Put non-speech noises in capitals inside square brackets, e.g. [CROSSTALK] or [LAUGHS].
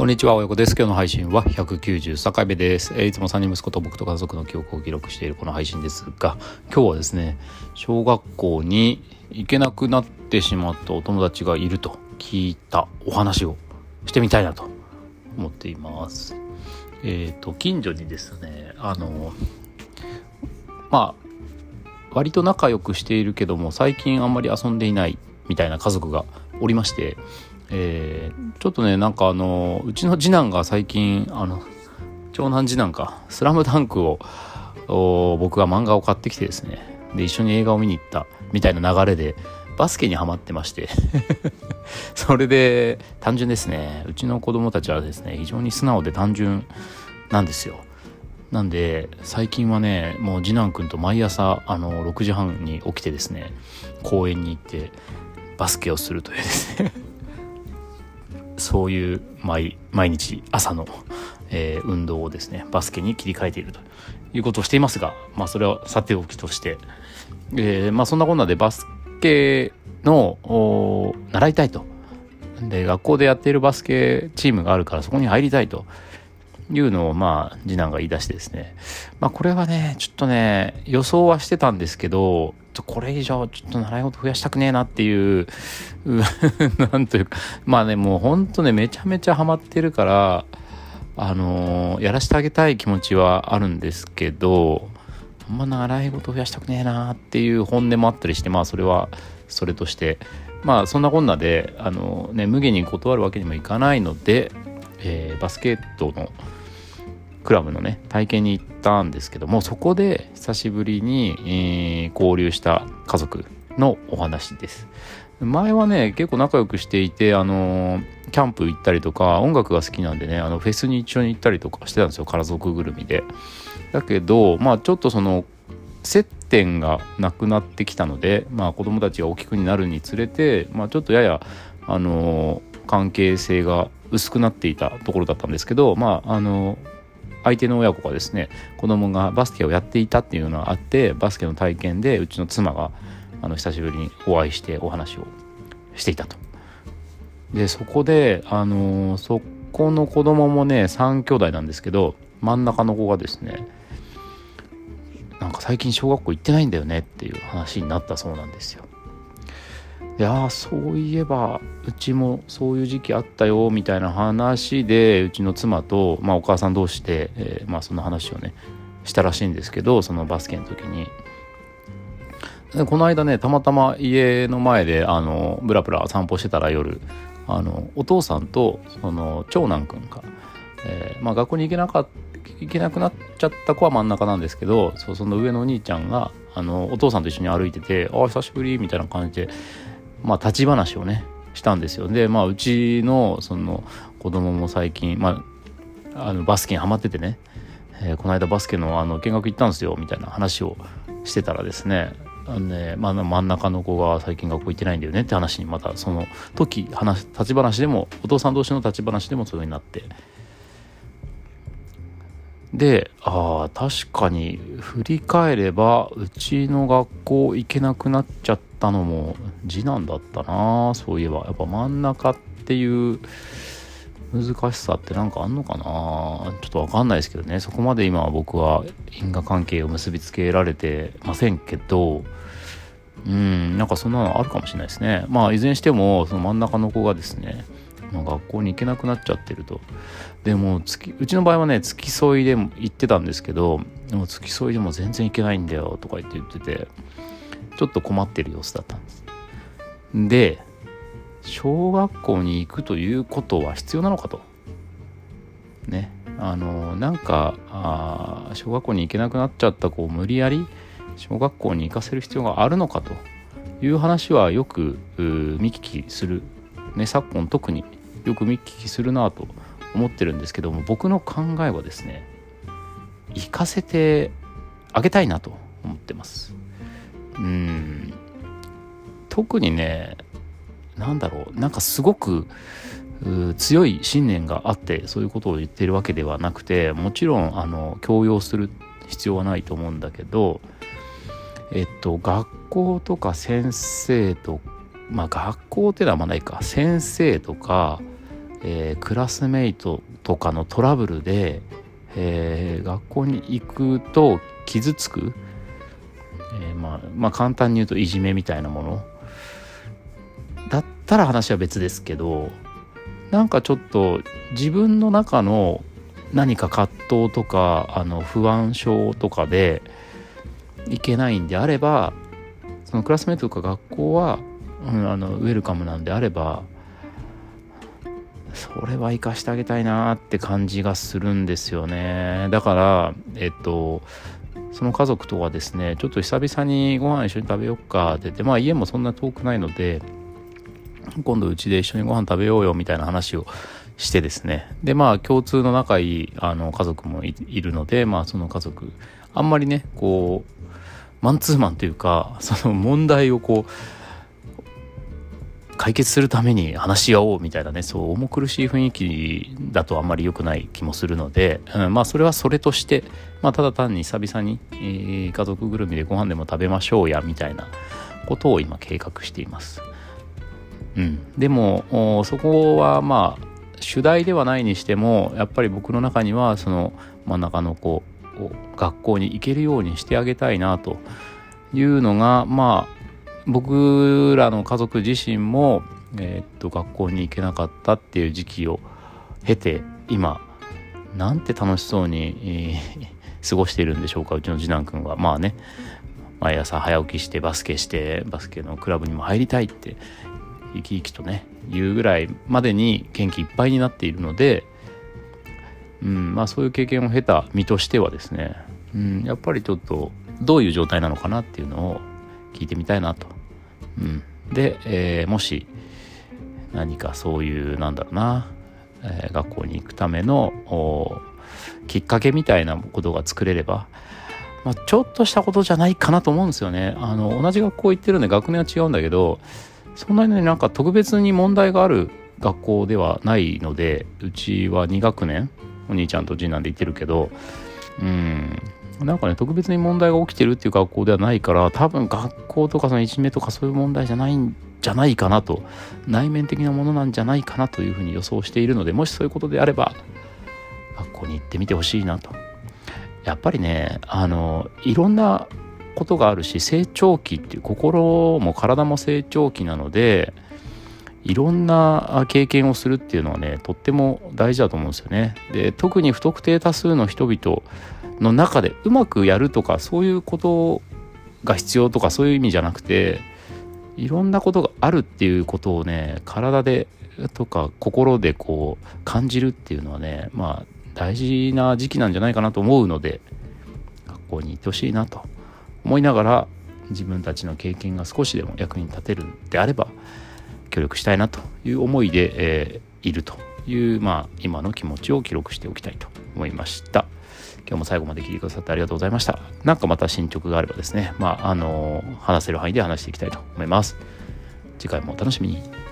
こんにちは、およこです。今日の配信は193回目です。えー、いつも3人息子と僕と家族の記憶を記録しているこの配信ですが、今日はですね、小学校に行けなくなってしまったお友達がいると聞いたお話をしてみたいなと思っています。えっ、ー、と、近所にですね、あの、まあ、割と仲良くしているけども、最近あんまり遊んでいないみたいな家族がおりまして、えー、ちょっとねなんかあのうちの次男が最近あの長男次男か「スラムダンクを僕が漫画を買ってきてですね。で一緒に映画を見に行ったみたいな流れでバスケにはまってまして。[LAUGHS] それで単純ですね。うちの子供たちはですね非常に素直で単純なんですよ。なんで最近はねもう次男くんと毎朝あの6時半に起きてですね公園に行ってバスケをするというですね。そういう毎毎日朝の、えー、運動をですねバスケに切り替えているということをしていますが、まあ、それはさておきとして、えーまあ、そんなこんなでバスケの習いたいと。で学校でやっているバスケチームがあるからそこに入りたいと。いうのをまあ次男が言い出してですね。まあこれはねちょっとね予想はしてたんですけどこれ以上ちょっと習い事増やしたくねえなっていう [LAUGHS] なんというかまあねもうほんとねめちゃめちゃハマってるからあのー、やらせてあげたい気持ちはあるんですけどあんま習い事増やしたくねえなっていう本音もあったりしてまあそれはそれとして。まあそんなこんなであのね無限に断るわけにもいかないので、えー、バスケットのクラブのね体験に行ったんですけどもそこで久しぶりに、えー、交流した家族のお話です。前はね結構仲良くしていてあのキャンプ行ったりとか音楽が好きなんでねあのフェスに一緒に行ったりとかしてたんですよ家族ぐるみで。だけどまあちょっとその接点がなくなってきたので、まあ、子供たちが大きくなるにつれて、まあ、ちょっとややあの関係性が薄くなっていたところだったんですけど、まあ、あの相手の親子がですね子供がバスケをやっていたっていうのがあってバスケの体験でうちの妻があの久しぶりにお会いしてお話をしていたと。でそこであのそこの子供もね3兄弟なんですけど真ん中の子がですねなんか最近小学校行ってないんだよねっていう話になったそうなんですよ。いやそういえばうちもそういう時期あったよみたいな話でうちの妻と、まあ、お母さん同士で、えー、まあ、その話をねしたらしいんですけどそのバスケの時に。でこの間ねたまたま家の前であのブラブラ散歩してたら夜あのお父さんとその長男くんが、えー、まあ、学校に行けなか行けなくなっちゃった子は真ん中なんですけどそその上のお兄ちゃんがあのお父さんと一緒に歩いてて「ああ久しぶり」みたいな感じでまあ、立ち話をねしたんですよ。でまあうちのその子供も最近、まあ、あのバスケにハマっててね、えー、この間バスケのあの見学行ったんですよみたいな話をしてたらですねあのね、まあ、真ん中の子が最近学校行ってないんだよねって話にまたその時話立ち話でもお父さん同士の立ち話でもそういうふうになってでああ確かに振り返ればうちの学校行けなくなっちゃったのも次男だったなそういえば。やっぱ真ん中っていう難しさって何かあんのかなちょっとわかんないですけどね。そこまで今は僕は因果関係を結びつけられてませんけどうんなんかそんなのあるかもしれないですね。まあいずれにしてもその真ん中の子がですね、学校に行けなくなっちゃってると。でもうちの場合はね付き添いでも行ってたんですけどでも付き添いでも全然行けないんだよとか言って言っててちょっと困ってる様子だったんです。で小学校に行くということは必要なのかと。ね。あのなんかあ小学校に行けなくなっちゃった子を無理やり小学校に行かせる必要があるのかという話はよく見聞きする、ね、昨今特によく見聞きするなと思ってるんですけども僕の考えはですね行かせてあげたいなと思ってます。うん。特にね何だろうなんかすごく強い信念があってそういうことを言ってるわけではなくてもちろんあの強要する必要はないと思うんだけどえっと学校とか先生とまあ学校ってのはまあないか先生とかえー、クラスメイトとかのトラブルで、えー、学校に行くと傷つく、えー、まあ、まあ簡単に言うといじめみたいなもの。だったら話は別ですけどなんかちょっと自分の中の何か葛藤とかあの不安症とかでいけないんであればそのクラスメートとか学校は、うん、あのウェルカムなんであればそれは生かしてあげたいなって感じがするんですよね。だからえっとその家族とはですねちょっと久々にご飯一緒に食べようかって言ってまあ家もそんな遠くないので今度うちで一緒にご飯食べようよみたいな話をしてですね。でまあ共通の仲いいあの家族もいるのでまあその家族あんまりねこうマンツーマンというかその問題をこう解決するために話し合おうみたいなねそう重苦しい雰囲気だとあんまり良くない気もするので、うん、まあそれはそれとして、まあ、ただ単に久々に、えー、家族ぐるみでご飯でも食べましょうやみたいなことを今計画しています。うん、でもそこはまあ主題ではないにしてもやっぱり僕の中にはその真ん中の子を学校に行けるようにしてあげたいなというのがまあ僕らの家族自身も、えー、っと学校に行けなかったっていう時期を経て今なんて楽しそうに、えー、[LAUGHS] 過ごしているんでしょうかうちの次男くんはまあね毎朝早起きしてバスケしてバスケのクラブにも入りたいって生き生きとね言うぐらいまでに元気いっぱいになっているので、うんまあ、そういう経験を経た身としてはですね、うん、やっぱりちょっとどういう状態なのかなっていうのを聞いてみたいなと。うん、で、えー、もし何かそういうなんだろうな、えー、学校に行くためのきっかけみたいなことが作れれば、まあ、ちょっとしたことじゃないかなと思うんですよね。あの同じ学校行ってるんで学年は違うんだけどそんなになんか特別に問題がある学校ではないのでうちは2学年お兄ちゃんと次男で行ってるけどうんなんかね特別に問題が起きてるっていう学校ではないから多分学校とかそのいじめとかそういう問題じゃないんじゃないかなと内面的なものなんじゃないかなというふうに予想しているのでもしそういうことであれば学校に行ってみてほしいなとやっぱりねあのいろんなことがあるし成長期っていう心も体も成長期なのでいろんな経験をするっていうのはねとっても大事だと思うんですよね。で特に不特定多数の人々の中でうまくやるとかそういうことが必要とかそういう意味じゃなくていろんなことがあるっていうことをね体でとか心でこう感じるっていうのはねまあ大事な時期なんじゃないかなと思うので学校に行ってほしいなと思いながら自分たちの経験が少しでも役に立てるんであれば協力したいなという思いで、えー、いるという、まあ、今の気持ちを記録しておきたいと思いました。今日も最後まで聞いてくださってありがとうございました。なんかまた進捗があればですね、まあ、あの、話せる範囲で話していきたいと思います。次回もお楽しみに。